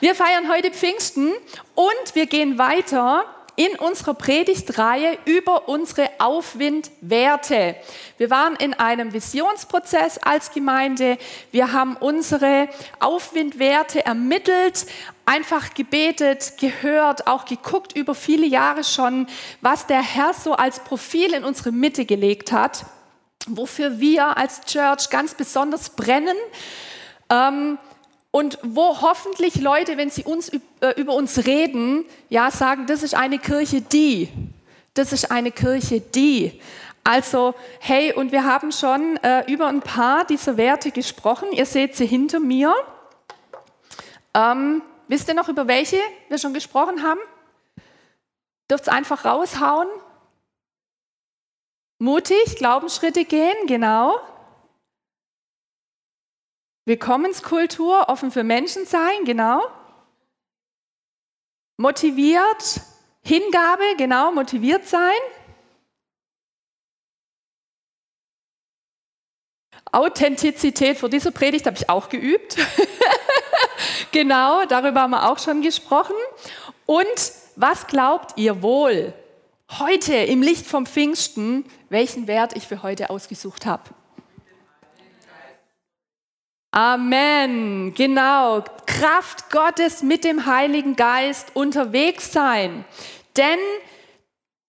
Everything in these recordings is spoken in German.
Wir feiern heute Pfingsten und wir gehen weiter in unserer Predigtreihe über unsere Aufwindwerte. Wir waren in einem Visionsprozess als Gemeinde. Wir haben unsere Aufwindwerte ermittelt, einfach gebetet, gehört, auch geguckt über viele Jahre schon, was der Herr so als Profil in unsere Mitte gelegt hat, wofür wir als Church ganz besonders brennen. Ähm, und wo hoffentlich Leute, wenn sie uns äh, über uns reden, ja sagen, das ist eine Kirche die, das ist eine Kirche die. Also hey, und wir haben schon äh, über ein paar dieser Werte gesprochen. Ihr seht sie hinter mir. Ähm, wisst ihr noch, über welche wir schon gesprochen haben? Dürft es einfach raushauen? Mutig, Glaubensschritte gehen, genau. Willkommenskultur, offen für Menschen sein, genau. Motiviert, Hingabe, genau, motiviert sein. Authentizität, vor dieser Predigt habe ich auch geübt. genau, darüber haben wir auch schon gesprochen. Und was glaubt ihr wohl heute im Licht vom Pfingsten, welchen Wert ich für heute ausgesucht habe? Amen, genau. Kraft Gottes mit dem Heiligen Geist unterwegs sein. Denn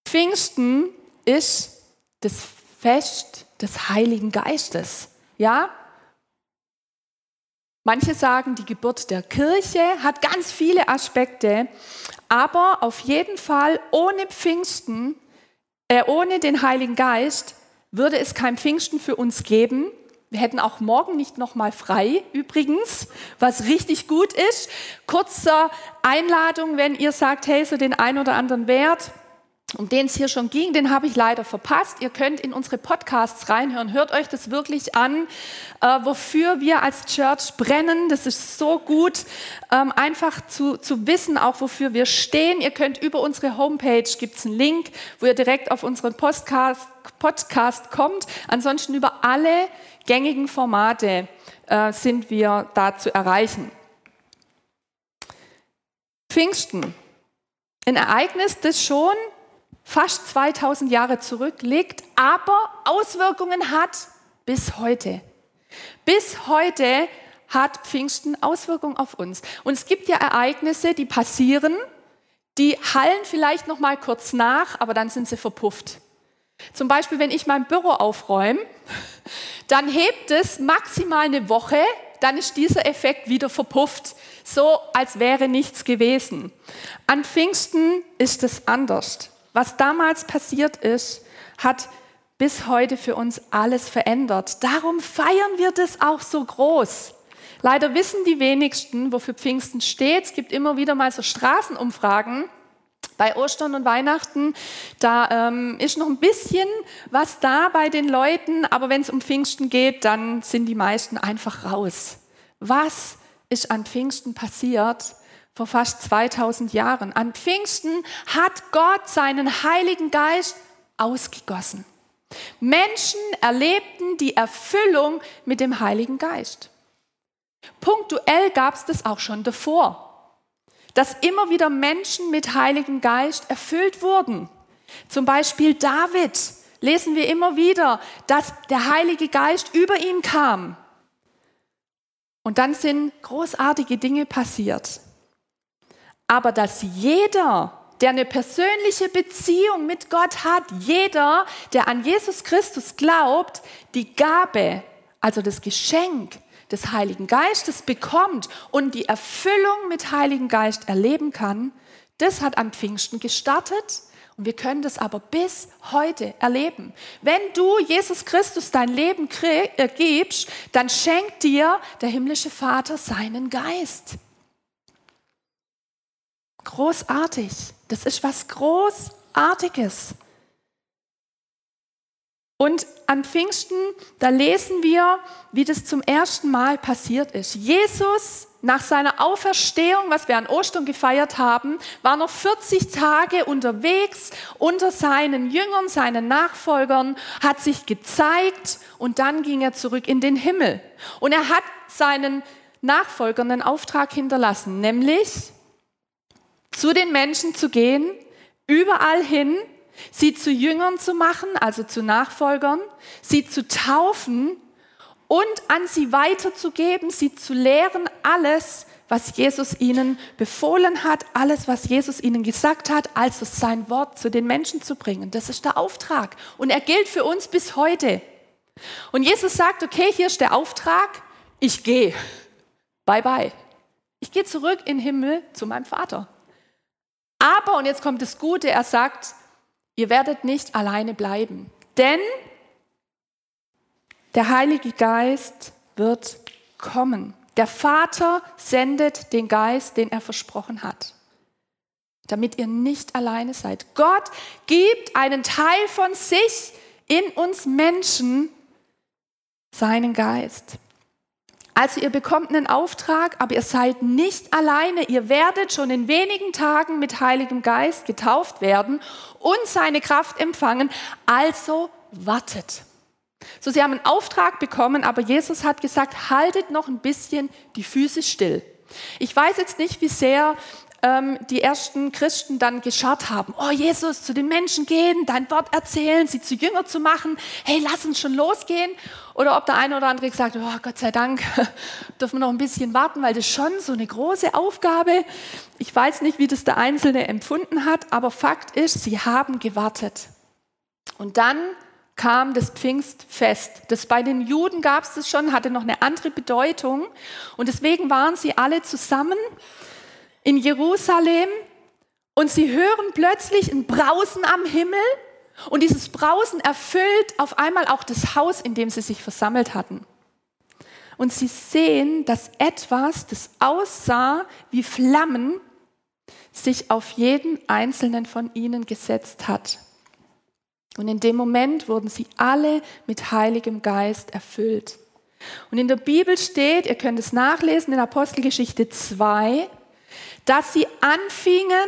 Pfingsten ist das Fest des Heiligen Geistes. Ja? Manche sagen, die Geburt der Kirche hat ganz viele Aspekte, aber auf jeden Fall ohne Pfingsten, äh, ohne den Heiligen Geist würde es kein Pfingsten für uns geben wir hätten auch morgen nicht noch mal frei, übrigens, was richtig gut ist. Kurzer Einladung, wenn ihr sagt, hey, so den ein oder anderen Wert, um den es hier schon ging, den habe ich leider verpasst. Ihr könnt in unsere Podcasts reinhören. Hört euch das wirklich an, äh, wofür wir als Church brennen. Das ist so gut, ähm, einfach zu, zu wissen, auch wofür wir stehen. Ihr könnt über unsere Homepage, gibt es einen Link, wo ihr direkt auf unseren Podcast, Podcast kommt. Ansonsten über alle gängigen Formate äh, sind wir da zu erreichen. Pfingsten, ein Ereignis, das schon fast 2000 Jahre zurückliegt, aber Auswirkungen hat bis heute. Bis heute hat Pfingsten Auswirkungen auf uns. Und es gibt ja Ereignisse, die passieren, die hallen vielleicht noch mal kurz nach, aber dann sind sie verpufft. Zum Beispiel, wenn ich mein Büro aufräume, dann hebt es maximal eine Woche, dann ist dieser Effekt wieder verpufft, so als wäre nichts gewesen. An Pfingsten ist es anders. Was damals passiert ist, hat bis heute für uns alles verändert. Darum feiern wir das auch so groß. Leider wissen die wenigsten, wofür Pfingsten steht. Es gibt immer wieder mal so Straßenumfragen bei Ostern und Weihnachten, da ähm, ist noch ein bisschen was da bei den Leuten, aber wenn es um Pfingsten geht, dann sind die meisten einfach raus. Was ist an Pfingsten passiert? Vor fast 2000 Jahren. An Pfingsten hat Gott seinen Heiligen Geist ausgegossen. Menschen erlebten die Erfüllung mit dem Heiligen Geist. Punktuell gab es das auch schon davor dass immer wieder Menschen mit Heiligen Geist erfüllt wurden. Zum Beispiel David lesen wir immer wieder, dass der Heilige Geist über ihn kam. Und dann sind großartige Dinge passiert. Aber dass jeder, der eine persönliche Beziehung mit Gott hat, jeder, der an Jesus Christus glaubt, die Gabe, also das Geschenk des Heiligen Geistes bekommt und die Erfüllung mit Heiligen Geist erleben kann, das hat am Pfingsten gestartet und wir können das aber bis heute erleben. Wenn du Jesus Christus dein Leben äh, gibst, dann schenkt dir der himmlische Vater seinen Geist. Großartig. Das ist was Großartiges. Und an Pfingsten, da lesen wir, wie das zum ersten Mal passiert ist. Jesus nach seiner Auferstehung, was wir an Ostern gefeiert haben, war noch 40 Tage unterwegs unter seinen Jüngern, seinen Nachfolgern, hat sich gezeigt und dann ging er zurück in den Himmel. Und er hat seinen Nachfolgern einen Auftrag hinterlassen, nämlich zu den Menschen zu gehen, überall hin, sie zu Jüngern zu machen, also zu Nachfolgern, sie zu taufen und an sie weiterzugeben, sie zu lehren, alles, was Jesus ihnen befohlen hat, alles, was Jesus ihnen gesagt hat, also sein Wort zu den Menschen zu bringen. Das ist der Auftrag. Und er gilt für uns bis heute. Und Jesus sagt, okay, hier ist der Auftrag, ich gehe. Bye bye. Ich gehe zurück in den Himmel zu meinem Vater. Aber, und jetzt kommt das Gute, er sagt, ihr werdet nicht alleine bleiben. Denn der Heilige Geist wird kommen. Der Vater sendet den Geist, den er versprochen hat, damit ihr nicht alleine seid. Gott gibt einen Teil von sich in uns Menschen, seinen Geist. Also ihr bekommt einen Auftrag, aber ihr seid nicht alleine. Ihr werdet schon in wenigen Tagen mit Heiligem Geist getauft werden und seine Kraft empfangen. Also wartet. So, sie haben einen Auftrag bekommen, aber Jesus hat gesagt, haltet noch ein bisschen die Füße still. Ich weiß jetzt nicht, wie sehr ähm, die ersten Christen dann gescharrt haben. Oh, Jesus, zu den Menschen gehen, dein Wort erzählen, sie zu Jünger zu machen. Hey, lass uns schon losgehen. Oder ob der eine oder andere gesagt hat, oh, Gott sei Dank, dürfen wir noch ein bisschen warten, weil das ist schon so eine große Aufgabe. Ich weiß nicht, wie das der Einzelne empfunden hat, aber Fakt ist, sie haben gewartet. Und dann kam das Pfingstfest. Das bei den Juden gab es das schon, hatte noch eine andere Bedeutung. Und deswegen waren sie alle zusammen in Jerusalem und sie hören plötzlich ein Brausen am Himmel. Und dieses Brausen erfüllt auf einmal auch das Haus, in dem sie sich versammelt hatten. Und sie sehen, dass etwas, das aussah wie Flammen, sich auf jeden einzelnen von ihnen gesetzt hat. Und in dem Moment wurden sie alle mit Heiligem Geist erfüllt. Und in der Bibel steht, ihr könnt es nachlesen in Apostelgeschichte 2, dass sie anfingen,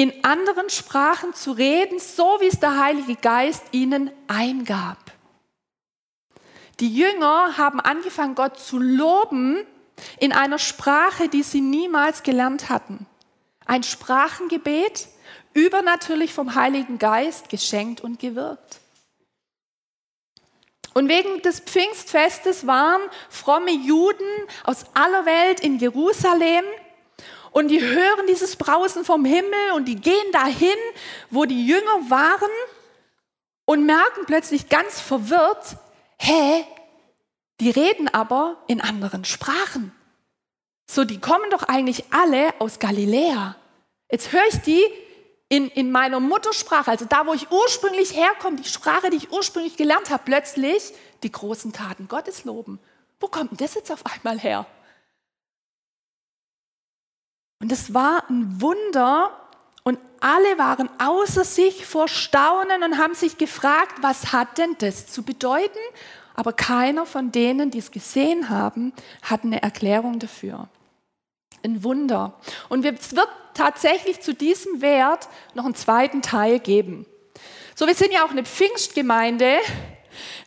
in anderen Sprachen zu reden, so wie es der Heilige Geist ihnen eingab. Die Jünger haben angefangen, Gott zu loben in einer Sprache, die sie niemals gelernt hatten. Ein Sprachengebet, übernatürlich vom Heiligen Geist geschenkt und gewirkt. Und wegen des Pfingstfestes waren fromme Juden aus aller Welt in Jerusalem und die hören dieses Brausen vom Himmel und die gehen dahin, wo die Jünger waren und merken plötzlich ganz verwirrt, hä, die reden aber in anderen Sprachen. So, die kommen doch eigentlich alle aus Galiläa. Jetzt höre ich die in, in meiner Muttersprache, also da, wo ich ursprünglich herkomme, die Sprache, die ich ursprünglich gelernt habe, plötzlich die großen Taten Gottes loben. Wo kommt denn das jetzt auf einmal her? Und es war ein Wunder und alle waren außer sich vor Staunen und haben sich gefragt, was hat denn das zu bedeuten? Aber keiner von denen, die es gesehen haben, hat eine Erklärung dafür. Ein Wunder. Und es wird tatsächlich zu diesem Wert noch einen zweiten Teil geben. So, wir sind ja auch eine Pfingstgemeinde.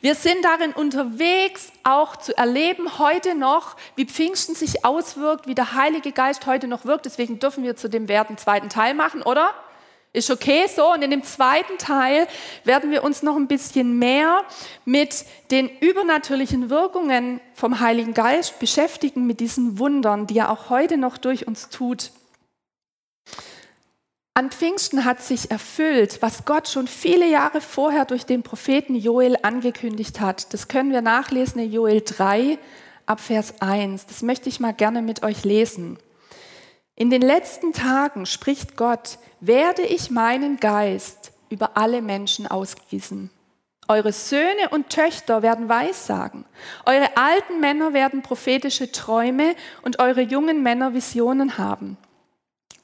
Wir sind darin unterwegs, auch zu erleben heute noch, wie Pfingsten sich auswirkt, wie der Heilige Geist heute noch wirkt. Deswegen dürfen wir zu dem Wert einen zweiten Teil machen, oder? Ist okay so. Und in dem zweiten Teil werden wir uns noch ein bisschen mehr mit den übernatürlichen Wirkungen vom Heiligen Geist beschäftigen, mit diesen Wundern, die er auch heute noch durch uns tut. An Pfingsten hat sich erfüllt, was Gott schon viele Jahre vorher durch den Propheten Joel angekündigt hat. Das können wir nachlesen in Joel 3 ab Vers 1. Das möchte ich mal gerne mit euch lesen. In den letzten Tagen spricht Gott, werde ich meinen Geist über alle Menschen ausgießen. Eure Söhne und Töchter werden Weissagen. Eure alten Männer werden prophetische Träume und eure jungen Männer Visionen haben.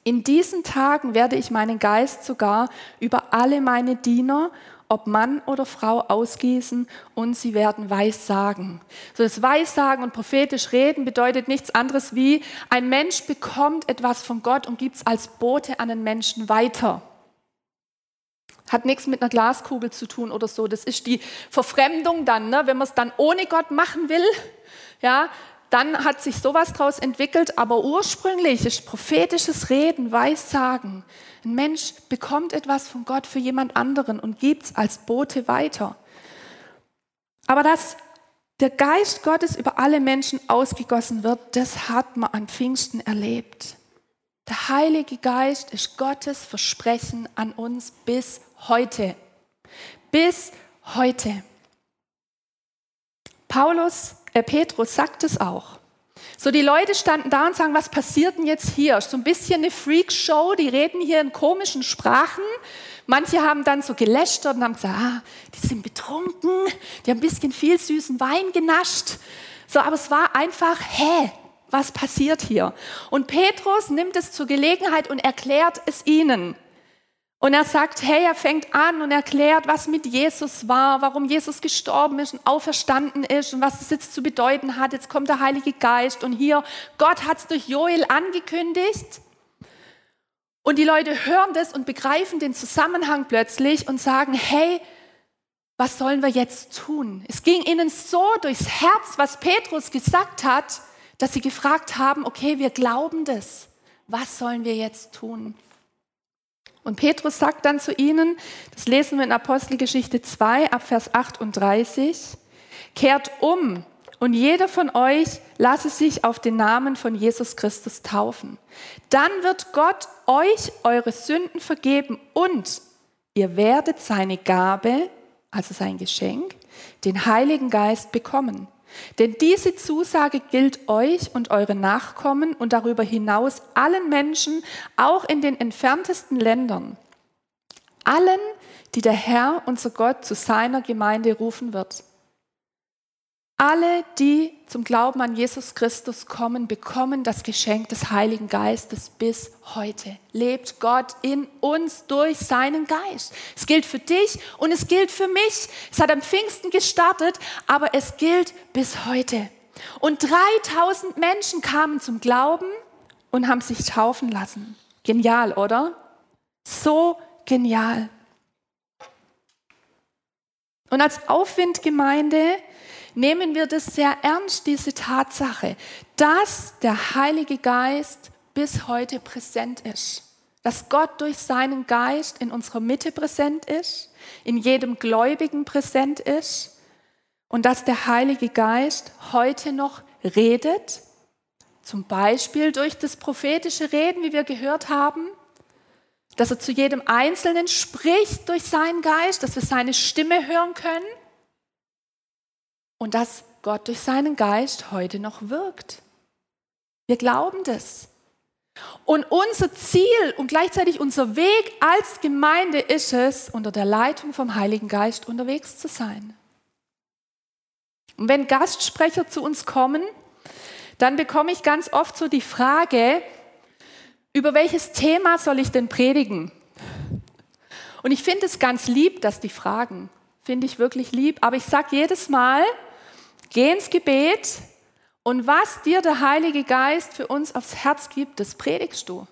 In diesen Tagen werde ich meinen Geist sogar über alle meine Diener ob Mann oder Frau ausgießen und sie werden Weissagen. So das Weissagen und prophetisch reden bedeutet nichts anderes wie ein Mensch bekommt etwas von Gott und gibt es als Bote an den Menschen weiter. Hat nichts mit einer Glaskugel zu tun oder so. Das ist die Verfremdung dann, ne? wenn man es dann ohne Gott machen will. Ja, dann hat sich sowas daraus entwickelt, aber ursprünglich ist prophetisches Reden, Weissagen. Ein Mensch bekommt etwas von Gott für jemand anderen und gibt es als Bote weiter. Aber dass der Geist Gottes über alle Menschen ausgegossen wird, das hat man an Pfingsten erlebt. Der Heilige Geist ist Gottes Versprechen an uns bis heute. Bis heute. Paulus, Petrus sagt es auch. So, die Leute standen da und sagen, was passiert denn jetzt hier? So ein bisschen eine Freakshow, die reden hier in komischen Sprachen. Manche haben dann so gelästert und haben gesagt, ah, die sind betrunken, die haben ein bisschen viel süßen Wein genascht. So, aber es war einfach, hä, was passiert hier? Und Petrus nimmt es zur Gelegenheit und erklärt es ihnen. Und er sagt, hey, er fängt an und erklärt, was mit Jesus war, warum Jesus gestorben ist und auferstanden ist und was es jetzt zu bedeuten hat. Jetzt kommt der Heilige Geist und hier, Gott hat es durch Joel angekündigt. Und die Leute hören das und begreifen den Zusammenhang plötzlich und sagen, hey, was sollen wir jetzt tun? Es ging ihnen so durchs Herz, was Petrus gesagt hat, dass sie gefragt haben, okay, wir glauben das. Was sollen wir jetzt tun? Und Petrus sagt dann zu ihnen, das lesen wir in Apostelgeschichte 2 ab Vers 38, kehrt um und jeder von euch lasse sich auf den Namen von Jesus Christus taufen. Dann wird Gott euch eure Sünden vergeben und ihr werdet seine Gabe, also sein Geschenk, den Heiligen Geist bekommen. Denn diese Zusage gilt euch und euren Nachkommen und darüber hinaus allen Menschen, auch in den entferntesten Ländern. Allen, die der Herr, unser Gott, zu seiner Gemeinde rufen wird. Alle, die zum Glauben an Jesus Christus kommen, bekommen das Geschenk des Heiligen Geistes bis heute. Lebt Gott in uns durch seinen Geist. Es gilt für dich und es gilt für mich. Es hat am Pfingsten gestartet, aber es gilt bis heute. Und 3000 Menschen kamen zum Glauben und haben sich taufen lassen. Genial, oder? So genial. Und als Aufwindgemeinde nehmen wir das sehr ernst, diese Tatsache, dass der Heilige Geist bis heute präsent ist. Dass Gott durch seinen Geist in unserer Mitte präsent ist, in jedem Gläubigen präsent ist und dass der Heilige Geist heute noch redet, zum Beispiel durch das prophetische Reden, wie wir gehört haben, dass er zu jedem Einzelnen spricht durch seinen Geist, dass wir seine Stimme hören können und dass Gott durch seinen Geist heute noch wirkt. Wir glauben das. Und unser Ziel und gleichzeitig unser Weg als Gemeinde ist es, unter der Leitung vom Heiligen Geist unterwegs zu sein. Und wenn Gastsprecher zu uns kommen, dann bekomme ich ganz oft so die Frage, über welches Thema soll ich denn predigen? Und ich finde es ganz lieb, dass die fragen. Finde ich wirklich lieb. Aber ich sage jedes Mal, Geh ins Gebet und was dir der Heilige Geist für uns aufs Herz gibt, das predigst du.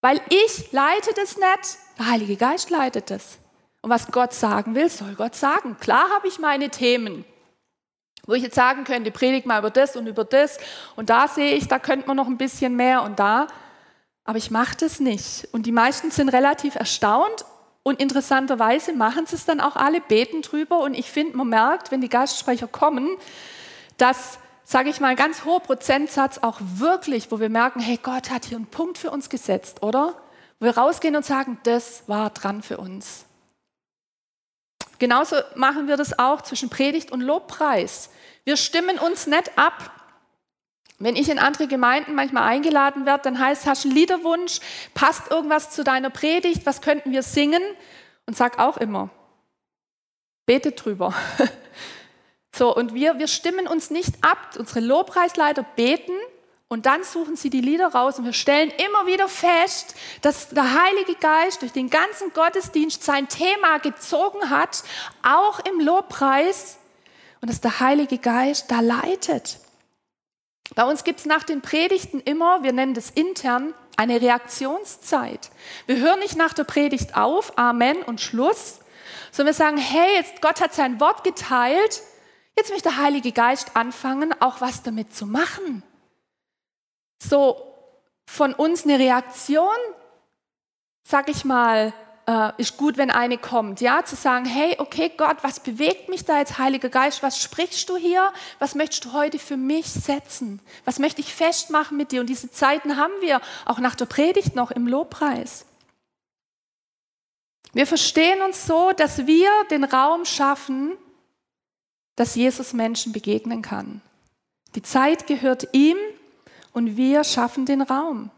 Weil ich leite das nicht, der Heilige Geist leitet das. Und was Gott sagen will, soll Gott sagen. Klar habe ich meine Themen, wo ich jetzt sagen könnte, predigt mal über das und über das. Und da sehe ich, da könnte man noch ein bisschen mehr und da. Aber ich mache das nicht. Und die meisten sind relativ erstaunt und interessanterweise machen sie es dann auch alle, beten drüber. Und ich finde, man merkt, wenn die Gastsprecher kommen, dass, sage ich mal, ein ganz hoher Prozentsatz auch wirklich, wo wir merken, hey, Gott hat hier einen Punkt für uns gesetzt, oder? Wo wir rausgehen und sagen, das war dran für uns. Genauso machen wir das auch zwischen Predigt und Lobpreis. Wir stimmen uns nicht ab. Wenn ich in andere Gemeinden manchmal eingeladen werde, dann heißt, hast du einen Liederwunsch, passt irgendwas zu deiner Predigt, was könnten wir singen? Und sag auch immer, betet drüber. So, und wir, wir stimmen uns nicht ab. Unsere Lobpreisleiter beten und dann suchen sie die Lieder raus und wir stellen immer wieder fest, dass der Heilige Geist durch den ganzen Gottesdienst sein Thema gezogen hat, auch im Lobpreis und dass der Heilige Geist da leitet. Bei uns gibt es nach den Predigten immer, wir nennen das intern, eine Reaktionszeit. Wir hören nicht nach der Predigt auf, Amen und Schluss, sondern wir sagen, hey, jetzt Gott hat sein Wort geteilt, Jetzt möchte der Heilige Geist anfangen, auch was damit zu machen. So von uns eine Reaktion, sag ich mal, äh, ist gut, wenn eine kommt, ja, zu sagen, hey, okay, Gott, was bewegt mich da jetzt, Heiliger Geist, was sprichst du hier, was möchtest du heute für mich setzen, was möchte ich festmachen mit dir und diese Zeiten haben wir auch nach der Predigt noch im Lobpreis. Wir verstehen uns so, dass wir den Raum schaffen, dass Jesus Menschen begegnen kann. Die Zeit gehört ihm und wir schaffen den Raum.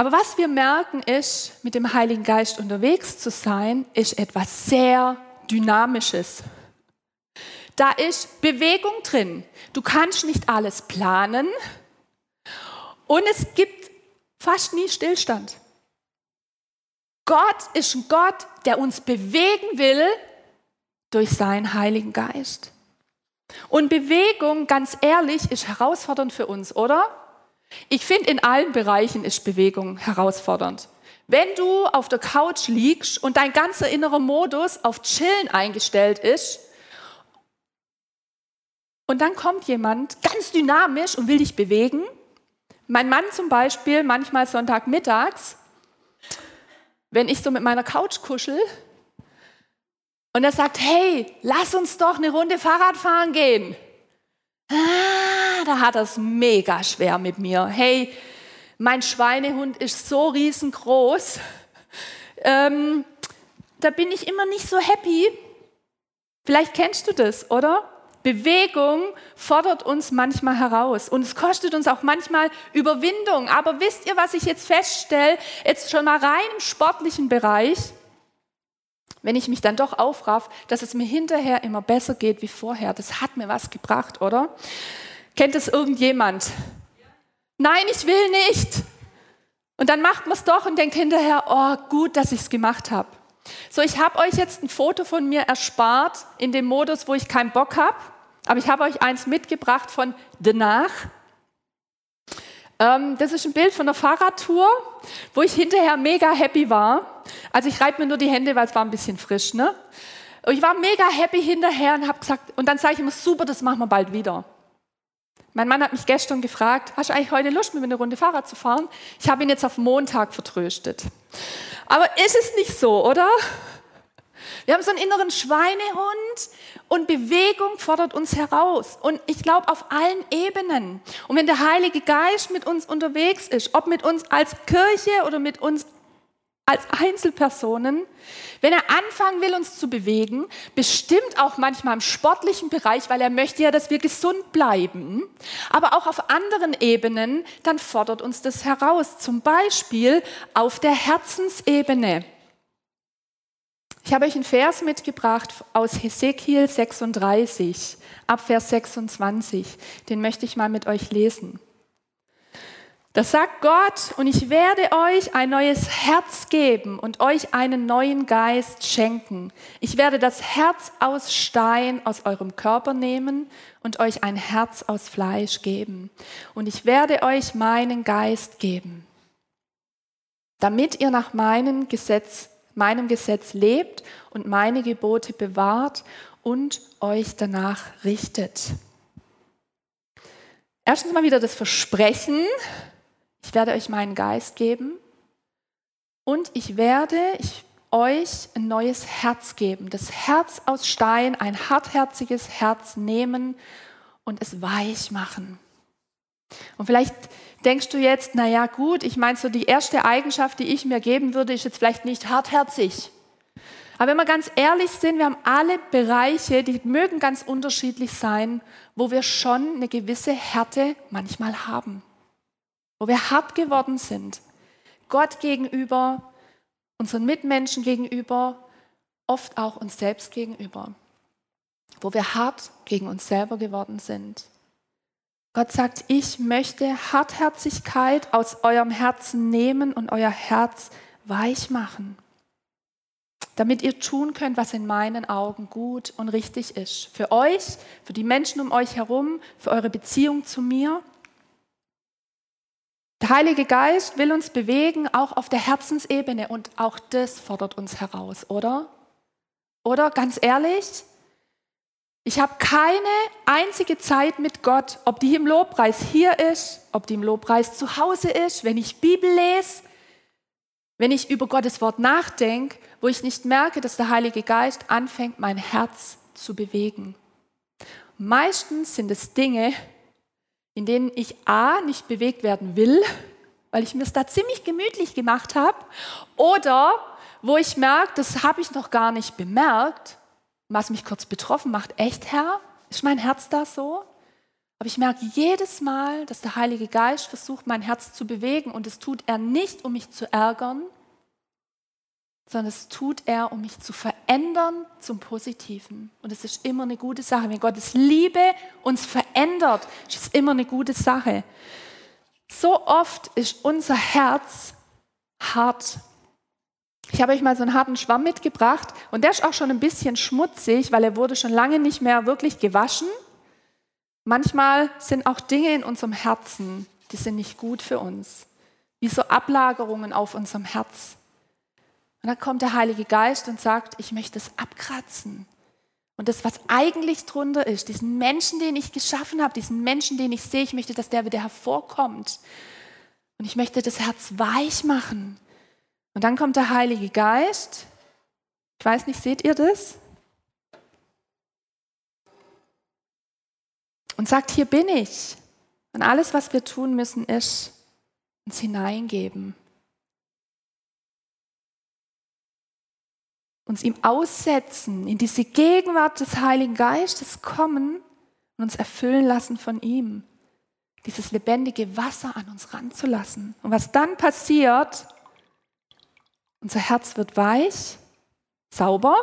Aber was wir merken ist, mit dem Heiligen Geist unterwegs zu sein, ist etwas sehr Dynamisches. Da ist Bewegung drin. Du kannst nicht alles planen und es gibt fast nie Stillstand. Gott ist ein Gott, der uns bewegen will durch seinen Heiligen Geist. Und Bewegung, ganz ehrlich, ist herausfordernd für uns, oder? Ich finde, in allen Bereichen ist Bewegung herausfordernd. Wenn du auf der Couch liegst und dein ganzer innerer Modus auf Chillen eingestellt ist und dann kommt jemand ganz dynamisch und will dich bewegen, mein Mann zum Beispiel manchmal Sonntagmittags, wenn ich so mit meiner Couch kuschel und er sagt, hey, lass uns doch eine Runde Fahrrad fahren gehen. Ah, da hat er es mega schwer mit mir. Hey, mein Schweinehund ist so riesengroß. Ähm, da bin ich immer nicht so happy. Vielleicht kennst du das, oder? Bewegung fordert uns manchmal heraus und es kostet uns auch manchmal Überwindung. Aber wisst ihr, was ich jetzt feststelle, jetzt schon mal rein im sportlichen Bereich? wenn ich mich dann doch aufraff, dass es mir hinterher immer besser geht wie vorher. Das hat mir was gebracht, oder? Kennt es irgendjemand? Nein, ich will nicht. Und dann macht man es doch und denkt hinterher, oh, gut, dass ich es gemacht habe. So, ich habe euch jetzt ein Foto von mir erspart in dem Modus, wo ich keinen Bock habe. Aber ich habe euch eins mitgebracht von danach. Ähm, das ist ein Bild von der Fahrradtour, wo ich hinterher mega happy war. Also ich reibe mir nur die Hände, weil es war ein bisschen frisch. Ne? Und ich war mega happy hinterher und habe gesagt, und dann sage ich immer, super, das machen wir bald wieder. Mein Mann hat mich gestern gefragt, hast du eigentlich heute Lust, mit mir eine Runde Fahrrad zu fahren? Ich habe ihn jetzt auf Montag vertröstet. Aber ist es nicht so, oder? Wir haben so einen inneren Schweinehund und Bewegung fordert uns heraus. Und ich glaube auf allen Ebenen. Und wenn der Heilige Geist mit uns unterwegs ist, ob mit uns als Kirche oder mit uns als Einzelpersonen, wenn er anfangen will, uns zu bewegen, bestimmt auch manchmal im sportlichen Bereich, weil er möchte ja, dass wir gesund bleiben, aber auch auf anderen Ebenen, dann fordert uns das heraus. Zum Beispiel auf der Herzensebene. Ich habe euch einen Vers mitgebracht aus Hesekiel 36, ab Vers 26. Den möchte ich mal mit euch lesen. Das sagt Gott, und ich werde euch ein neues Herz geben und euch einen neuen Geist schenken. Ich werde das Herz aus Stein aus eurem Körper nehmen und euch ein Herz aus Fleisch geben. Und ich werde euch meinen Geist geben, damit ihr nach meinem Gesetz meinem Gesetz lebt und meine Gebote bewahrt und euch danach richtet. Erstens mal wieder das Versprechen, ich werde euch meinen Geist geben und ich werde ich euch ein neues Herz geben. Das Herz aus Stein, ein hartherziges Herz nehmen und es weich machen. Und vielleicht denkst du jetzt, naja gut, ich meine so die erste Eigenschaft, die ich mir geben würde, ist jetzt vielleicht nicht hartherzig. Aber wenn wir ganz ehrlich sind, wir haben alle Bereiche, die mögen ganz unterschiedlich sein, wo wir schon eine gewisse Härte manchmal haben. Wo wir hart geworden sind. Gott gegenüber, unseren Mitmenschen gegenüber, oft auch uns selbst gegenüber. Wo wir hart gegen uns selber geworden sind. Gott sagt, ich möchte Hartherzigkeit aus eurem Herzen nehmen und euer Herz weich machen, damit ihr tun könnt, was in meinen Augen gut und richtig ist. Für euch, für die Menschen um euch herum, für eure Beziehung zu mir. Der Heilige Geist will uns bewegen, auch auf der Herzensebene und auch das fordert uns heraus, oder? Oder ganz ehrlich, ich habe keine einzige Zeit mit Gott, ob die im Lobpreis hier ist, ob die im Lobpreis zu Hause ist, wenn ich Bibel lese, wenn ich über Gottes Wort nachdenke, wo ich nicht merke, dass der Heilige Geist anfängt, mein Herz zu bewegen. Meistens sind es Dinge, in denen ich A nicht bewegt werden will, weil ich mir es da ziemlich gemütlich gemacht habe, oder wo ich merke, das habe ich noch gar nicht bemerkt was mich kurz betroffen macht, echt Herr, ist mein Herz da so? Aber ich merke jedes Mal, dass der Heilige Geist versucht, mein Herz zu bewegen und das tut er nicht, um mich zu ärgern, sondern es tut er, um mich zu verändern zum Positiven. Und es ist immer eine gute Sache. Wenn Gottes Liebe uns verändert, ist es immer eine gute Sache. So oft ist unser Herz hart ich habe euch mal so einen harten Schwamm mitgebracht und der ist auch schon ein bisschen schmutzig, weil er wurde schon lange nicht mehr wirklich gewaschen. Manchmal sind auch Dinge in unserem Herzen, die sind nicht gut für uns, wie so Ablagerungen auf unserem Herz. Und dann kommt der Heilige Geist und sagt, ich möchte es abkratzen. Und das, was eigentlich drunter ist, diesen Menschen, den ich geschaffen habe, diesen Menschen, den ich sehe, ich möchte, dass der wieder hervorkommt. Und ich möchte das Herz weich machen. Und dann kommt der Heilige Geist. Ich weiß nicht, seht ihr das? Und sagt, hier bin ich. Und alles, was wir tun müssen, ist uns hineingeben. Uns ihm aussetzen, in diese Gegenwart des Heiligen Geistes kommen und uns erfüllen lassen von ihm. Dieses lebendige Wasser an uns ranzulassen. Und was dann passiert, unser Herz wird weich, sauber,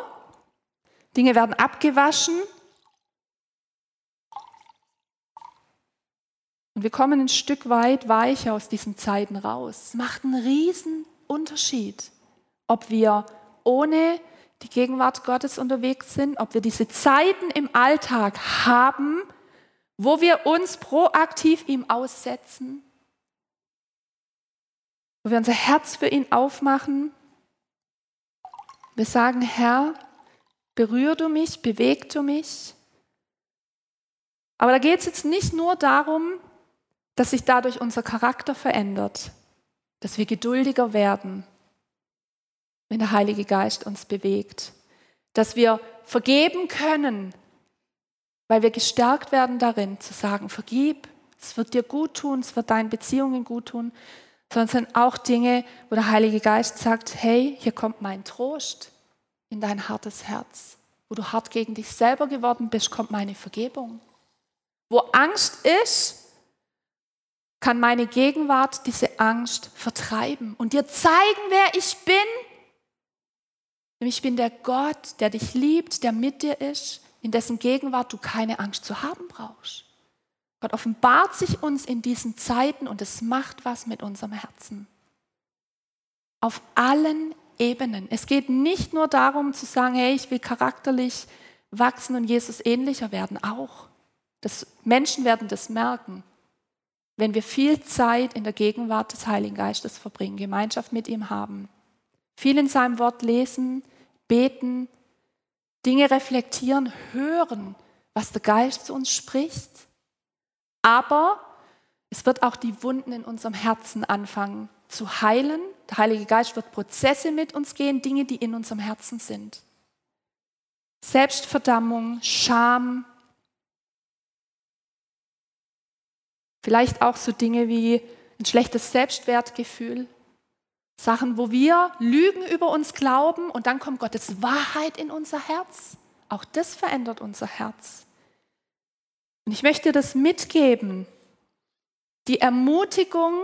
Dinge werden abgewaschen und wir kommen ein Stück weit weicher aus diesen Zeiten raus. Es macht einen riesen Unterschied, ob wir ohne die Gegenwart Gottes unterwegs sind, ob wir diese Zeiten im Alltag haben, wo wir uns proaktiv ihm aussetzen, wo wir unser Herz für ihn aufmachen wir sagen, Herr, berühr du mich, beweg du mich. Aber da geht es jetzt nicht nur darum, dass sich dadurch unser Charakter verändert, dass wir geduldiger werden, wenn der Heilige Geist uns bewegt, dass wir vergeben können, weil wir gestärkt werden darin zu sagen, vergib, es wird dir gut tun, es wird deinen Beziehungen gut tun, sondern es sind auch Dinge, wo der Heilige Geist sagt, hey, hier kommt mein Trost in dein hartes Herz. Wo du hart gegen dich selber geworden bist, kommt meine Vergebung. Wo Angst ist, kann meine Gegenwart diese Angst vertreiben und dir zeigen, wer ich bin. Nämlich ich bin der Gott, der dich liebt, der mit dir ist, in dessen Gegenwart du keine Angst zu haben brauchst. Gott offenbart sich uns in diesen Zeiten und es macht was mit unserem Herzen. Auf allen Ebenen. Es geht nicht nur darum zu sagen, hey, ich will charakterlich wachsen und Jesus ähnlicher werden, auch. Das, Menschen werden das merken, wenn wir viel Zeit in der Gegenwart des Heiligen Geistes verbringen, Gemeinschaft mit ihm haben, viel in seinem Wort lesen, beten, Dinge reflektieren, hören, was der Geist zu uns spricht aber es wird auch die Wunden in unserem Herzen anfangen zu heilen. Der Heilige Geist wird Prozesse mit uns gehen, Dinge, die in unserem Herzen sind. Selbstverdammung, Scham, vielleicht auch so Dinge wie ein schlechtes Selbstwertgefühl, Sachen, wo wir Lügen über uns glauben und dann kommt Gottes Wahrheit in unser Herz. Auch das verändert unser Herz. Und ich möchte das mitgeben, die Ermutigung,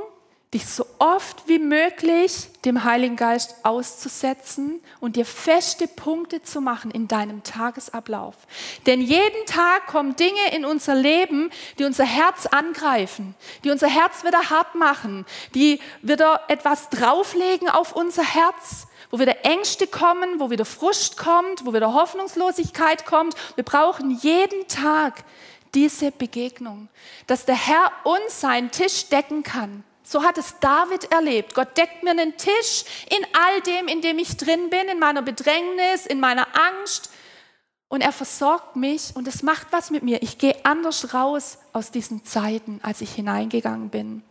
dich so oft wie möglich dem Heiligen Geist auszusetzen und dir feste Punkte zu machen in deinem Tagesablauf. Denn jeden Tag kommen Dinge in unser Leben, die unser Herz angreifen, die unser Herz wieder hart machen, die wieder etwas drauflegen auf unser Herz, wo wieder Ängste kommen, wo wieder Frust kommt, wo wieder Hoffnungslosigkeit kommt. Wir brauchen jeden Tag diese Begegnung, dass der Herr uns seinen Tisch decken kann, So hat es David erlebt. Gott deckt mir einen Tisch in all dem, in dem ich drin bin, in meiner Bedrängnis, in meiner Angst. Und er versorgt mich und es macht was mit mir. Ich gehe anders raus aus diesen Zeiten, als ich hineingegangen bin.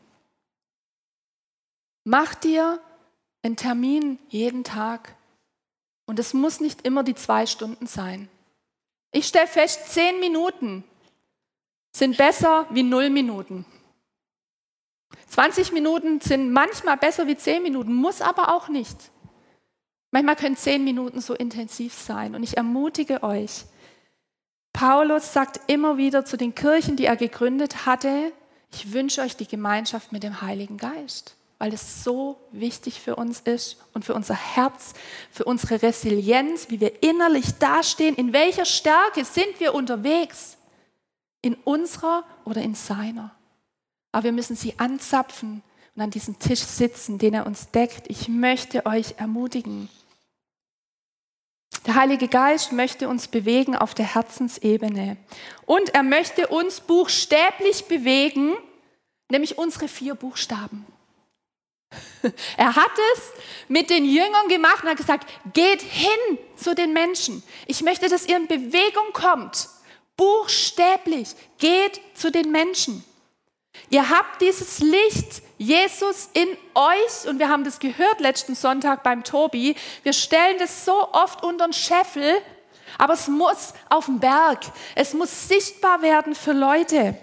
Mach dir einen Termin jeden Tag. Und es muss nicht immer die zwei Stunden sein. Ich stelle fest, zehn Minuten sind besser wie null Minuten. 20 Minuten sind manchmal besser wie 10 Minuten, muss aber auch nicht. Manchmal können 10 Minuten so intensiv sein. Und ich ermutige euch, Paulus sagt immer wieder zu den Kirchen, die er gegründet hatte, ich wünsche euch die Gemeinschaft mit dem Heiligen Geist, weil es so wichtig für uns ist und für unser Herz, für unsere Resilienz, wie wir innerlich dastehen, in welcher Stärke sind wir unterwegs, in unserer oder in seiner. Aber wir müssen sie anzapfen und an diesem Tisch sitzen, den er uns deckt. Ich möchte euch ermutigen. Der Heilige Geist möchte uns bewegen auf der Herzensebene. Und er möchte uns buchstäblich bewegen, nämlich unsere vier Buchstaben. Er hat es mit den Jüngern gemacht und hat gesagt, geht hin zu den Menschen. Ich möchte, dass ihr in Bewegung kommt. Buchstäblich, geht zu den Menschen. Ihr habt dieses Licht, Jesus in euch, und wir haben das gehört letzten Sonntag beim Tobi. Wir stellen das so oft unter den Scheffel, aber es muss auf den Berg. Es muss sichtbar werden für Leute.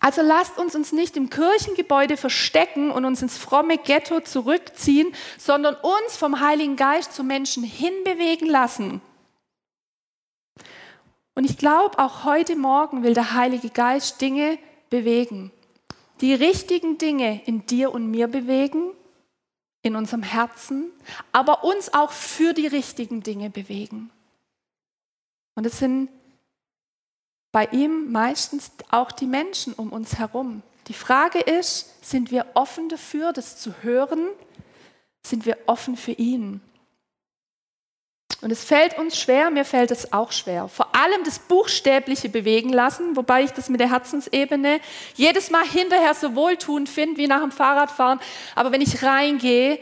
Also lasst uns uns nicht im Kirchengebäude verstecken und uns ins fromme Ghetto zurückziehen, sondern uns vom Heiligen Geist zu Menschen hinbewegen lassen. Und ich glaube, auch heute Morgen will der Heilige Geist Dinge bewegen. Die richtigen Dinge in dir und mir bewegen, in unserem Herzen, aber uns auch für die richtigen Dinge bewegen. Und es sind bei ihm meistens auch die Menschen um uns herum. Die Frage ist, sind wir offen dafür, das zu hören? Sind wir offen für ihn? Und es fällt uns schwer, mir fällt es auch schwer. Vor allem das buchstäbliche Bewegen lassen, wobei ich das mit der Herzensebene jedes Mal hinterher so wohltuend finde wie nach dem Fahrradfahren. Aber wenn ich reingehe,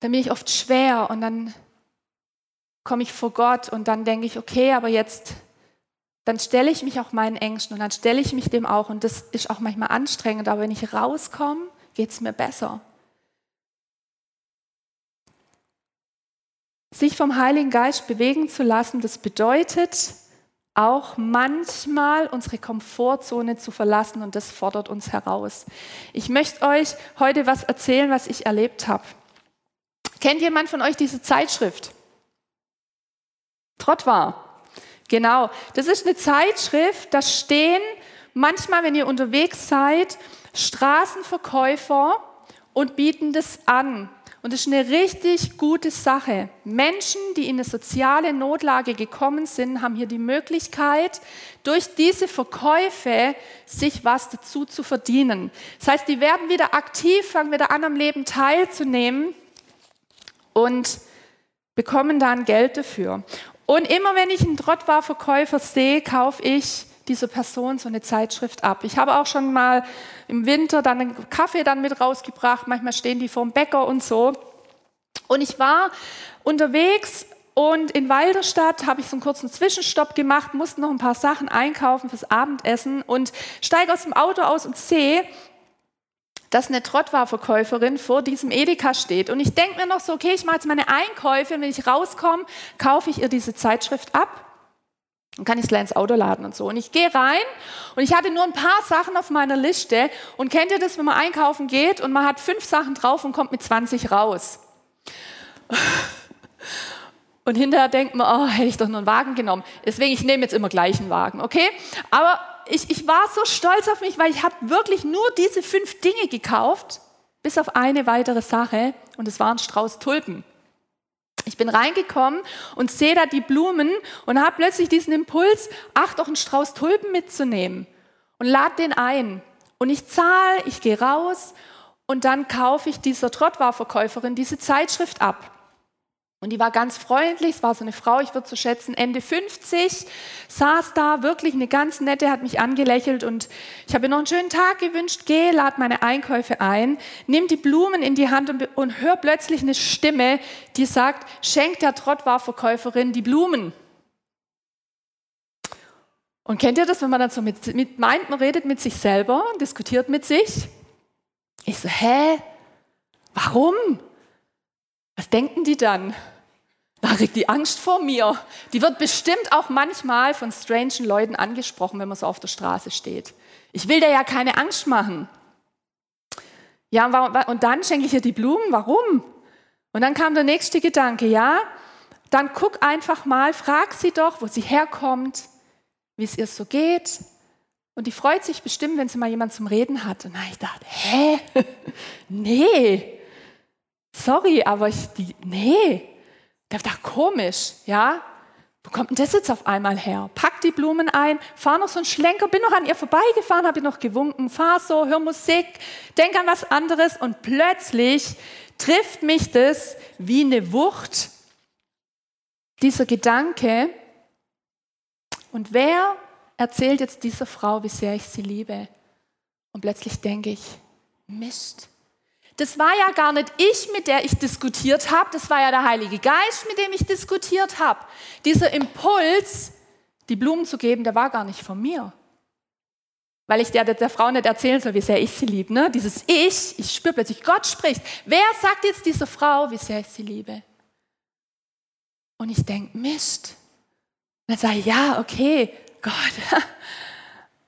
dann bin ich oft schwer und dann komme ich vor Gott und dann denke ich, okay, aber jetzt, dann stelle ich mich auch meinen Ängsten und dann stelle ich mich dem auch und das ist auch manchmal anstrengend, aber wenn ich rauskomme, geht es mir besser. Sich vom Heiligen Geist bewegen zu lassen, das bedeutet auch manchmal unsere Komfortzone zu verlassen und das fordert uns heraus. Ich möchte euch heute was erzählen, was ich erlebt habe. Kennt jemand von euch diese Zeitschrift? Trottoir. Genau, das ist eine Zeitschrift, da stehen manchmal, wenn ihr unterwegs seid, Straßenverkäufer und bieten das an. Und das ist eine richtig gute Sache. Menschen, die in eine soziale Notlage gekommen sind, haben hier die Möglichkeit, durch diese Verkäufe sich was dazu zu verdienen. Das heißt, die werden wieder aktiv, fangen wieder an, am Leben teilzunehmen und bekommen dann Geld dafür. Und immer wenn ich einen Trottwarverkäufer sehe, kaufe ich dieser Person so eine Zeitschrift ab. Ich habe auch schon mal im Winter dann einen Kaffee dann mit rausgebracht. Manchmal stehen die vorm Bäcker und so. Und ich war unterwegs und in Walderstadt habe ich so einen kurzen Zwischenstopp gemacht, musste noch ein paar Sachen einkaufen fürs Abendessen und steige aus dem Auto aus und sehe, dass eine Trottwarverkäuferin vor diesem Edeka steht. Und ich denke mir noch so, okay, ich mache jetzt meine Einkäufe und wenn ich rauskomme, kaufe ich ihr diese Zeitschrift ab. Dann kann ich es ins Auto laden und so. Und ich gehe rein und ich hatte nur ein paar Sachen auf meiner Liste. Und kennt ihr das, wenn man einkaufen geht und man hat fünf Sachen drauf und kommt mit 20 raus? Und hinterher denkt man, oh, hätte ich doch nur einen Wagen genommen. Deswegen, ich nehme jetzt immer gleich einen Wagen, okay? Aber ich, ich war so stolz auf mich, weil ich habe wirklich nur diese fünf Dinge gekauft, bis auf eine weitere Sache. Und es waren Strauß Tulpen. Ich bin reingekommen und sehe da die Blumen und habe plötzlich diesen Impuls, ach doch einen Strauß Tulpen mitzunehmen und lade den ein. Und ich zahle, ich gehe raus und dann kaufe ich dieser Trottwarverkäuferin diese Zeitschrift ab. Und die war ganz freundlich, es war so eine Frau, ich würde so schätzen, Ende 50, saß da, wirklich eine ganz nette, hat mich angelächelt und ich habe ihr noch einen schönen Tag gewünscht, geh, lad meine Einkäufe ein, nimm die Blumen in die Hand und, und hör plötzlich eine Stimme, die sagt, schenk der Trottwarverkäuferin die Blumen. Und kennt ihr das, wenn man dann so mit, mit meint, man redet mit sich selber, diskutiert mit sich? Ich so, hä? Warum? Was denken die dann? Da kriegt die Angst vor mir. Die wird bestimmt auch manchmal von strangen Leuten angesprochen, wenn man so auf der Straße steht. Ich will dir ja keine Angst machen. Ja, und dann schenke ich ihr die Blumen. Warum? Und dann kam der nächste Gedanke, ja, dann guck einfach mal, frag sie doch, wo sie herkommt, wie es ihr so geht. Und die freut sich bestimmt, wenn sie mal jemand zum Reden hat. Und dann ich gedacht, hä? nee. Sorry, aber ich, die, nee. Der dachte, komisch, ja? Wo kommt denn das jetzt auf einmal her? Pack die Blumen ein, fahr noch so einen Schlenker, bin noch an ihr vorbeigefahren, habe ihr noch gewunken, fahr so, hör Musik, denk an was anderes und plötzlich trifft mich das wie eine Wucht, dieser Gedanke, und wer erzählt jetzt dieser Frau, wie sehr ich sie liebe? Und plötzlich denke ich, Mist. Das war ja gar nicht ich, mit der ich diskutiert habe, das war ja der Heilige Geist, mit dem ich diskutiert habe. Dieser Impuls, die Blumen zu geben, der war gar nicht von mir. Weil ich der, der Frau nicht erzählen soll, wie sehr ich sie liebe. Ne? Dieses Ich, ich spüre plötzlich, Gott spricht. Wer sagt jetzt dieser Frau, wie sehr ich sie liebe? Und ich denke, Mist, dann sage ich, ja, okay, Gott.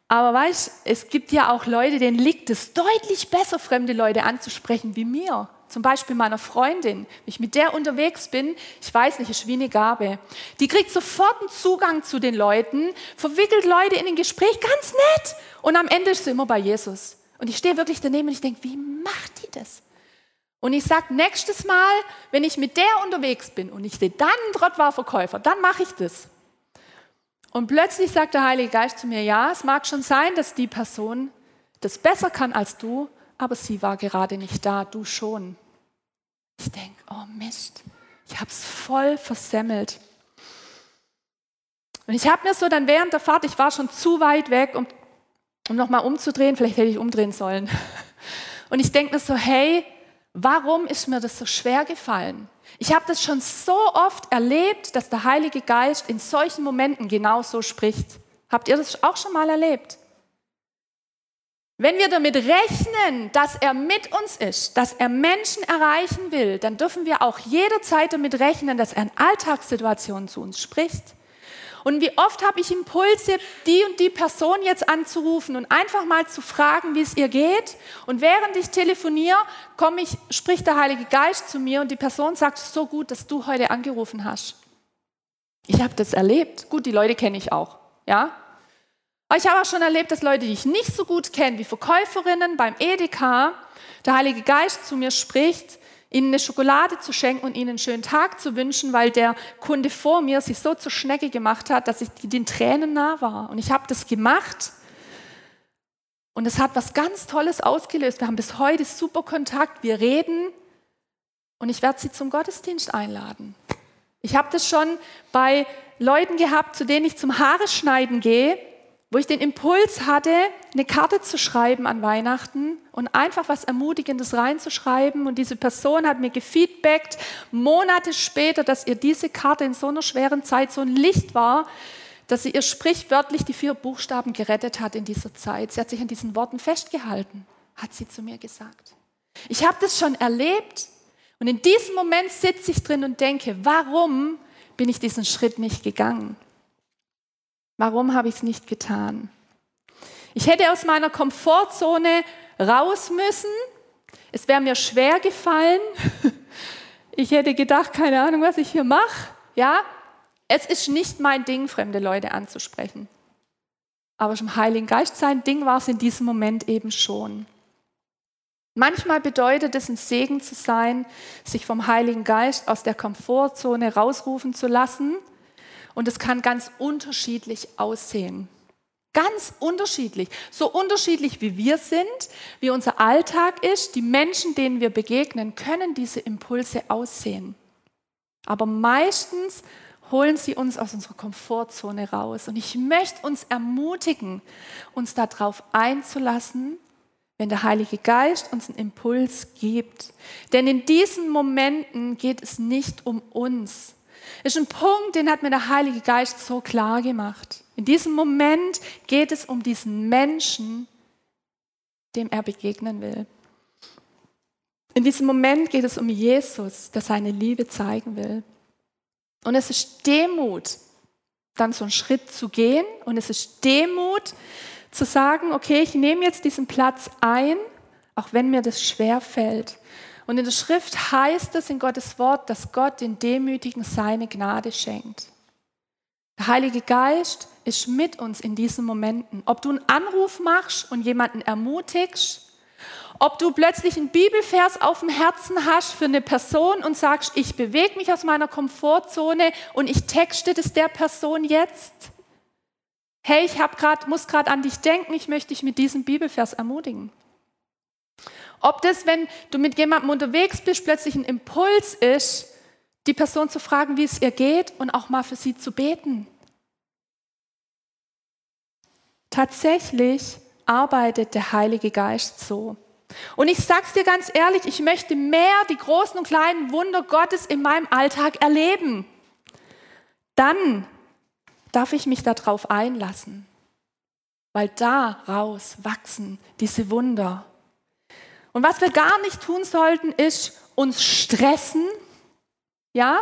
Aber weißt, es gibt ja auch Leute, denen liegt es deutlich besser, fremde Leute anzusprechen wie mir. Zum Beispiel meiner Freundin, wenn ich mit der unterwegs bin, ich weiß nicht, ist wie eine Gabe. Die kriegt sofort einen Zugang zu den Leuten, verwickelt Leute in ein Gespräch, ganz nett. Und am Ende ist sie immer bei Jesus. Und ich stehe wirklich daneben und ich denke, wie macht die das? Und ich sage, nächstes Mal, wenn ich mit der unterwegs bin und ich sehe dann einen Trottwarverkäufer, dann mache ich das. Und plötzlich sagt der Heilige Geist zu mir, ja, es mag schon sein, dass die Person das besser kann als du, aber sie war gerade nicht da, du schon. Ich denke, oh Mist, ich habe es voll versemmelt. Und ich habe mir so dann während der Fahrt, ich war schon zu weit weg, um, um nochmal umzudrehen, vielleicht hätte ich umdrehen sollen. Und ich denke mir so, hey, warum ist mir das so schwer gefallen? Ich habe das schon so oft erlebt, dass der Heilige Geist in solchen Momenten genau so spricht. Habt ihr das auch schon mal erlebt? Wenn wir damit rechnen, dass er mit uns ist, dass er Menschen erreichen will, dann dürfen wir auch jederzeit damit rechnen, dass er in Alltagssituationen zu uns spricht. Und wie oft habe ich Impulse, die und die Person jetzt anzurufen und einfach mal zu fragen, wie es ihr geht. Und während ich telefoniere, komme ich, spricht der Heilige Geist zu mir und die Person sagt, so gut, dass du heute angerufen hast. Ich habe das erlebt. Gut, die Leute kenne ich auch. Ja? Aber ich habe auch schon erlebt, dass Leute, die ich nicht so gut kenne, wie Verkäuferinnen beim Edeka, der Heilige Geist zu mir spricht ihnen eine Schokolade zu schenken und ihnen einen schönen Tag zu wünschen, weil der Kunde vor mir sich so zur Schnecke gemacht hat, dass ich den Tränen nah war. Und ich habe das gemacht und es hat was ganz Tolles ausgelöst. Wir haben bis heute super Kontakt, wir reden und ich werde sie zum Gottesdienst einladen. Ich habe das schon bei Leuten gehabt, zu denen ich zum Haare schneiden gehe wo ich den Impuls hatte, eine Karte zu schreiben an Weihnachten und einfach was Ermutigendes reinzuschreiben. Und diese Person hat mir gefeedbackt, Monate später, dass ihr diese Karte in so einer schweren Zeit so ein Licht war, dass sie ihr sprichwörtlich die vier Buchstaben gerettet hat in dieser Zeit. Sie hat sich an diesen Worten festgehalten, hat sie zu mir gesagt. Ich habe das schon erlebt und in diesem Moment sitze ich drin und denke, warum bin ich diesen Schritt nicht gegangen? Warum habe ich es nicht getan? Ich hätte aus meiner Komfortzone raus müssen. Es wäre mir schwer gefallen. Ich hätte gedacht, keine Ahnung, was ich hier mache. Ja, es ist nicht mein Ding, fremde Leute anzusprechen. Aber im Heiligen Geist sein Ding war es in diesem Moment eben schon. Manchmal bedeutet es ein Segen zu sein, sich vom Heiligen Geist aus der Komfortzone rausrufen zu lassen und es kann ganz unterschiedlich aussehen. Ganz unterschiedlich. So unterschiedlich wie wir sind, wie unser Alltag ist, die Menschen, denen wir begegnen, können diese Impulse aussehen. Aber meistens holen sie uns aus unserer Komfortzone raus. Und ich möchte uns ermutigen, uns darauf einzulassen, wenn der Heilige Geist uns einen Impuls gibt. Denn in diesen Momenten geht es nicht um uns. Ist ein Punkt, den hat mir der Heilige Geist so klar gemacht. In diesem Moment geht es um diesen Menschen, dem er begegnen will. In diesem Moment geht es um Jesus, der seine Liebe zeigen will. Und es ist Demut, dann so einen Schritt zu gehen. Und es ist Demut, zu sagen, okay, ich nehme jetzt diesen Platz ein, auch wenn mir das schwer fällt. Und in der Schrift heißt es in Gottes Wort, dass Gott den Demütigen seine Gnade schenkt. Der Heilige Geist ist mit uns in diesen Momenten. Ob du einen Anruf machst und jemanden ermutigst, ob du plötzlich einen Bibelvers auf dem Herzen hast für eine Person und sagst, ich bewege mich aus meiner Komfortzone und ich texte das der Person jetzt hey, ich grad, muss gerade an dich denken, ich möchte dich mit diesem Bibelvers ermutigen. Ob das, wenn du mit jemandem unterwegs bist, plötzlich ein Impuls ist, die Person zu fragen, wie es ihr geht und auch mal für sie zu beten. Tatsächlich arbeitet der Heilige Geist so. Und ich sag's dir ganz ehrlich, ich möchte mehr die großen und kleinen Wunder Gottes in meinem Alltag erleben. Dann darf ich mich darauf einlassen, weil daraus wachsen diese Wunder. Und was wir gar nicht tun sollten, ist uns stressen, ja,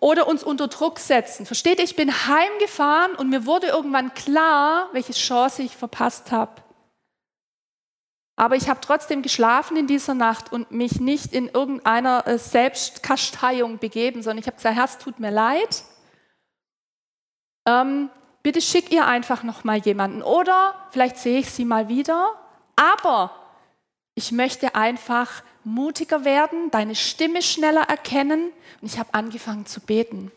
oder uns unter Druck setzen. Versteht ich bin heimgefahren und mir wurde irgendwann klar, welche Chance ich verpasst habe. Aber ich habe trotzdem geschlafen in dieser Nacht und mich nicht in irgendeiner äh, Selbstkasteiung begeben, sondern ich habe gesagt, Herr, es tut mir leid ähm, bitte schick ihr einfach noch mal jemanden oder vielleicht sehe ich sie mal wieder. Aber ich möchte einfach mutiger werden, deine Stimme schneller erkennen und ich habe angefangen zu beten.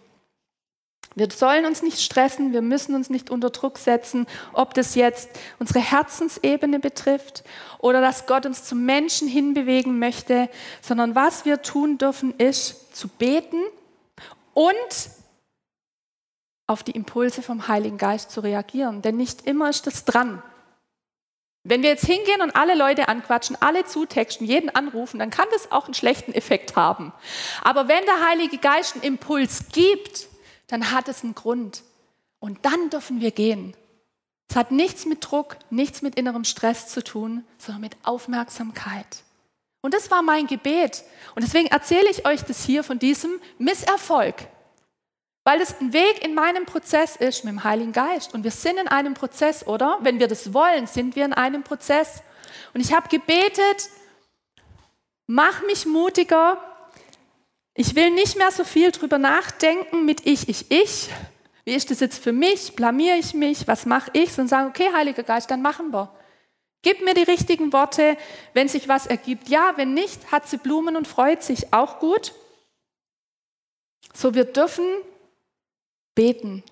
Wir sollen uns nicht stressen, wir müssen uns nicht unter Druck setzen, ob das jetzt unsere Herzensebene betrifft oder dass Gott uns zum Menschen hinbewegen möchte, sondern was wir tun dürfen, ist zu beten und auf die Impulse vom Heiligen Geist zu reagieren. Denn nicht immer ist das dran. Wenn wir jetzt hingehen und alle Leute anquatschen, alle zutexten, jeden anrufen, dann kann das auch einen schlechten Effekt haben. Aber wenn der Heilige Geist einen Impuls gibt, dann hat es einen Grund. Und dann dürfen wir gehen. Es hat nichts mit Druck, nichts mit innerem Stress zu tun, sondern mit Aufmerksamkeit. Und das war mein Gebet. Und deswegen erzähle ich euch das hier von diesem Misserfolg. Weil es ein Weg in meinem Prozess ist mit dem Heiligen Geist. Und wir sind in einem Prozess, oder? Wenn wir das wollen, sind wir in einem Prozess. Und ich habe gebetet, mach mich mutiger. Ich will nicht mehr so viel drüber nachdenken mit ich, ich, ich. Wie ist das jetzt für mich? Blamiere ich mich? Was mache ich? Sondern sagen, okay, Heiliger Geist, dann machen wir. Gib mir die richtigen Worte, wenn sich was ergibt. Ja, wenn nicht, hat sie Blumen und freut sich. Auch gut. So, wir dürfen Beten.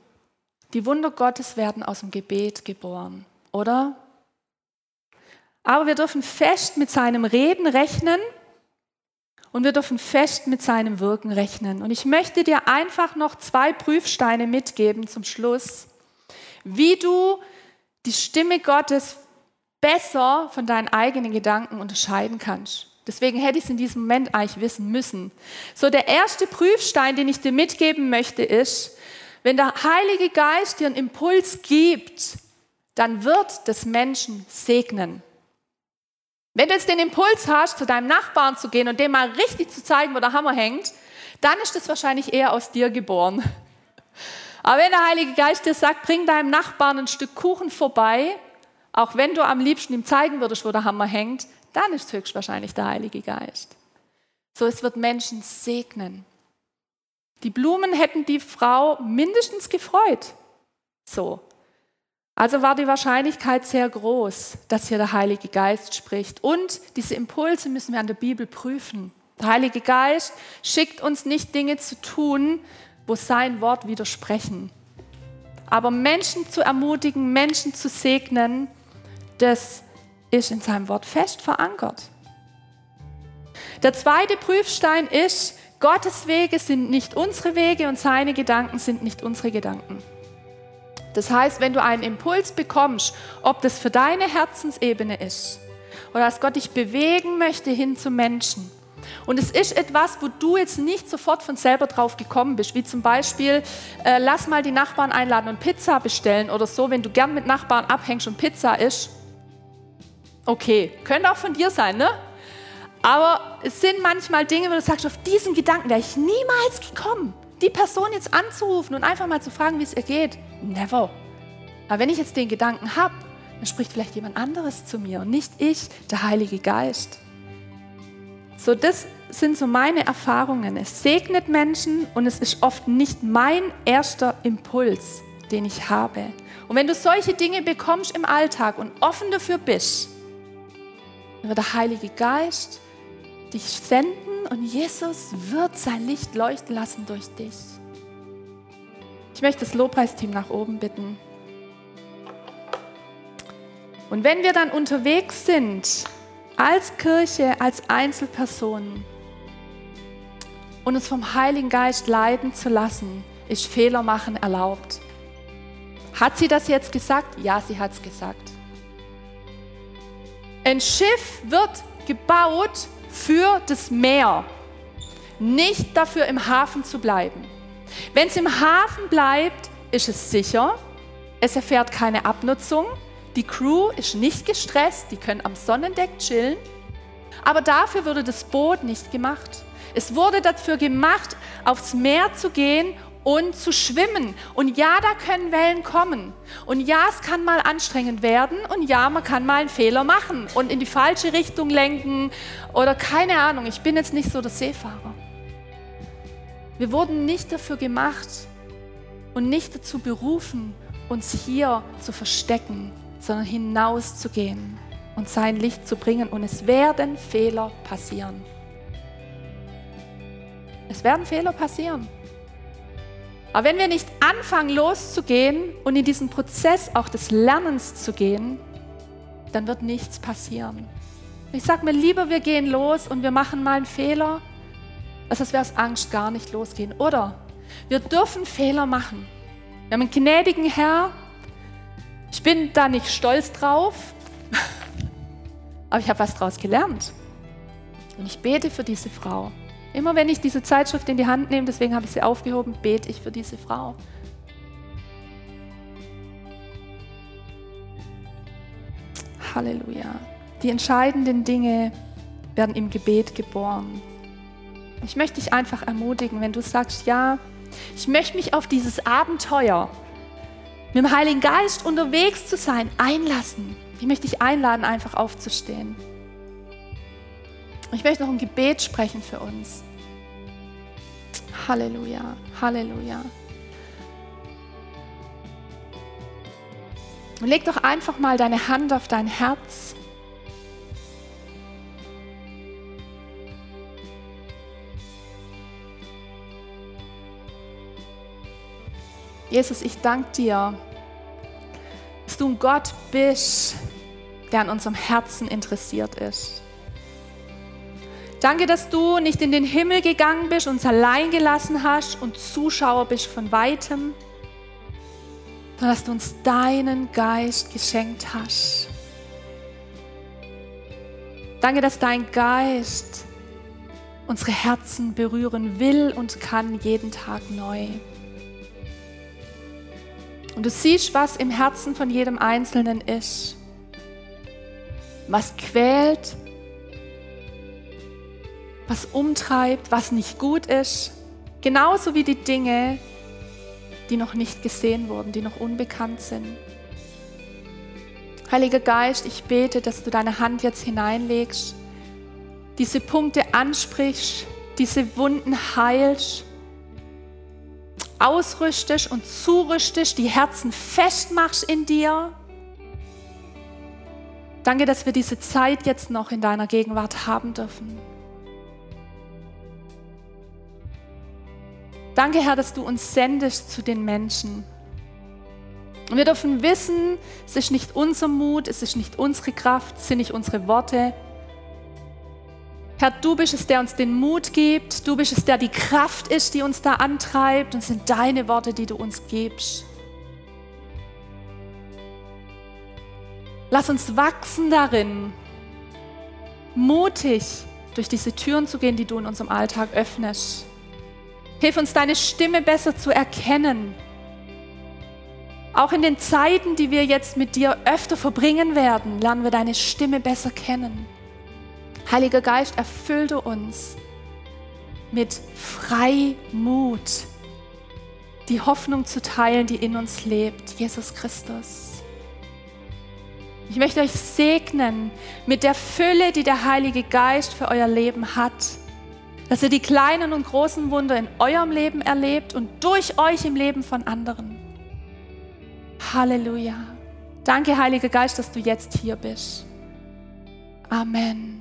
Die Wunder Gottes werden aus dem Gebet geboren, oder? Aber wir dürfen fest mit seinem Reden rechnen und wir dürfen fest mit seinem Wirken rechnen. Und ich möchte dir einfach noch zwei Prüfsteine mitgeben zum Schluss, wie du die Stimme Gottes besser von deinen eigenen Gedanken unterscheiden kannst. Deswegen hätte ich es in diesem Moment eigentlich wissen müssen. So, der erste Prüfstein, den ich dir mitgeben möchte, ist, wenn der Heilige Geist dir einen Impuls gibt, dann wird das Menschen segnen. Wenn du jetzt den Impuls hast, zu deinem Nachbarn zu gehen und dem mal richtig zu zeigen, wo der Hammer hängt, dann ist das wahrscheinlich eher aus dir geboren. Aber wenn der Heilige Geist dir sagt, bring deinem Nachbarn ein Stück Kuchen vorbei, auch wenn du am liebsten ihm zeigen würdest, wo der Hammer hängt, dann ist höchstwahrscheinlich der Heilige Geist. So, es wird Menschen segnen. Die Blumen hätten die Frau mindestens gefreut. So. Also war die Wahrscheinlichkeit sehr groß, dass hier der Heilige Geist spricht. Und diese Impulse müssen wir an der Bibel prüfen. Der Heilige Geist schickt uns nicht Dinge zu tun, wo sein Wort widersprechen. Aber Menschen zu ermutigen, Menschen zu segnen, das ist in seinem Wort fest verankert. Der zweite Prüfstein ist, Gottes Wege sind nicht unsere Wege und seine Gedanken sind nicht unsere Gedanken. Das heißt, wenn du einen Impuls bekommst, ob das für deine Herzensebene ist oder dass Gott dich bewegen möchte hin zu Menschen, und es ist etwas, wo du jetzt nicht sofort von selber drauf gekommen bist, wie zum Beispiel, äh, lass mal die Nachbarn einladen und Pizza bestellen oder so, wenn du gern mit Nachbarn abhängst und Pizza isst. Okay, könnte auch von dir sein, ne? Aber es sind manchmal Dinge, wo du sagst, auf diesen Gedanken wäre ich niemals gekommen, die Person jetzt anzurufen und einfach mal zu fragen, wie es ihr geht. Never. Aber wenn ich jetzt den Gedanken habe, dann spricht vielleicht jemand anderes zu mir und nicht ich, der Heilige Geist. So, das sind so meine Erfahrungen. Es segnet Menschen und es ist oft nicht mein erster Impuls, den ich habe. Und wenn du solche Dinge bekommst im Alltag und offen dafür bist, dann wird der Heilige Geist dich senden und Jesus wird sein Licht leuchten lassen durch dich. Ich möchte das Lobpreisteam nach oben bitten. Und wenn wir dann unterwegs sind, als Kirche, als Einzelpersonen, und uns vom Heiligen Geist leiten zu lassen, ist Fehler machen erlaubt. Hat sie das jetzt gesagt? Ja, sie hat es gesagt. Ein Schiff wird gebaut für das Meer, nicht dafür im Hafen zu bleiben. Wenn es im Hafen bleibt, ist es sicher, es erfährt keine Abnutzung, die Crew ist nicht gestresst, die können am Sonnendeck chillen, aber dafür wurde das Boot nicht gemacht. Es wurde dafür gemacht, aufs Meer zu gehen und zu schwimmen. Und ja, da können Wellen kommen. Und ja, es kann mal anstrengend werden. Und ja, man kann mal einen Fehler machen und in die falsche Richtung lenken oder keine Ahnung. Ich bin jetzt nicht so der Seefahrer. Wir wurden nicht dafür gemacht und nicht dazu berufen, uns hier zu verstecken, sondern hinauszugehen und sein Licht zu bringen. Und es werden Fehler passieren. Es werden Fehler passieren. Aber wenn wir nicht anfangen loszugehen und in diesen Prozess auch des Lernens zu gehen, dann wird nichts passieren. Ich sage mir lieber, wir gehen los und wir machen mal einen Fehler, als dass wir aus Angst gar nicht losgehen. Oder wir dürfen Fehler machen. Wir haben einen gnädigen Herr. Ich bin da nicht stolz drauf, aber ich habe was daraus gelernt. Und ich bete für diese Frau. Immer wenn ich diese Zeitschrift in die Hand nehme, deswegen habe ich sie aufgehoben, bete ich für diese Frau. Halleluja. Die entscheidenden Dinge werden im Gebet geboren. Ich möchte dich einfach ermutigen, wenn du sagst, ja, ich möchte mich auf dieses Abenteuer mit dem Heiligen Geist unterwegs zu sein, einlassen. Ich möchte dich einladen, einfach aufzustehen. Ich möchte noch ein Gebet sprechen für uns. Halleluja, Halleluja. Und leg doch einfach mal deine Hand auf dein Herz. Jesus, ich danke dir, dass du ein Gott bist, der an unserem Herzen interessiert ist. Danke, dass du nicht in den Himmel gegangen bist, uns allein gelassen hast und Zuschauer bist von weitem, sondern dass du uns deinen Geist geschenkt hast. Danke, dass dein Geist unsere Herzen berühren will und kann jeden Tag neu. Und du siehst, was im Herzen von jedem Einzelnen ist, was quält, was umtreibt, was nicht gut ist, genauso wie die Dinge, die noch nicht gesehen wurden, die noch unbekannt sind. Heiliger Geist, ich bete, dass du deine Hand jetzt hineinlegst, diese Punkte ansprichst, diese Wunden heilst, ausrüstest und zurüstest, die Herzen festmachst in dir. Danke, dass wir diese Zeit jetzt noch in deiner Gegenwart haben dürfen. Danke, Herr, dass du uns sendest zu den Menschen. Und wir dürfen wissen, es ist nicht unser Mut, es ist nicht unsere Kraft, es sind nicht unsere Worte, Herr, du bist es, der uns den Mut gibt. Du bist es, der die Kraft ist, die uns da antreibt. Und es sind deine Worte, die du uns gibst. Lass uns wachsen darin, mutig durch diese Türen zu gehen, die du in unserem Alltag öffnest. Hilf uns, deine Stimme besser zu erkennen. Auch in den Zeiten, die wir jetzt mit dir öfter verbringen werden, lernen wir deine Stimme besser kennen. Heiliger Geist, erfüllte uns mit Freimut, die Hoffnung zu teilen, die in uns lebt, Jesus Christus. Ich möchte euch segnen mit der Fülle, die der Heilige Geist für euer Leben hat, dass ihr die kleinen und großen Wunder in eurem Leben erlebt und durch euch im Leben von anderen. Halleluja. Danke, Heiliger Geist, dass du jetzt hier bist. Amen.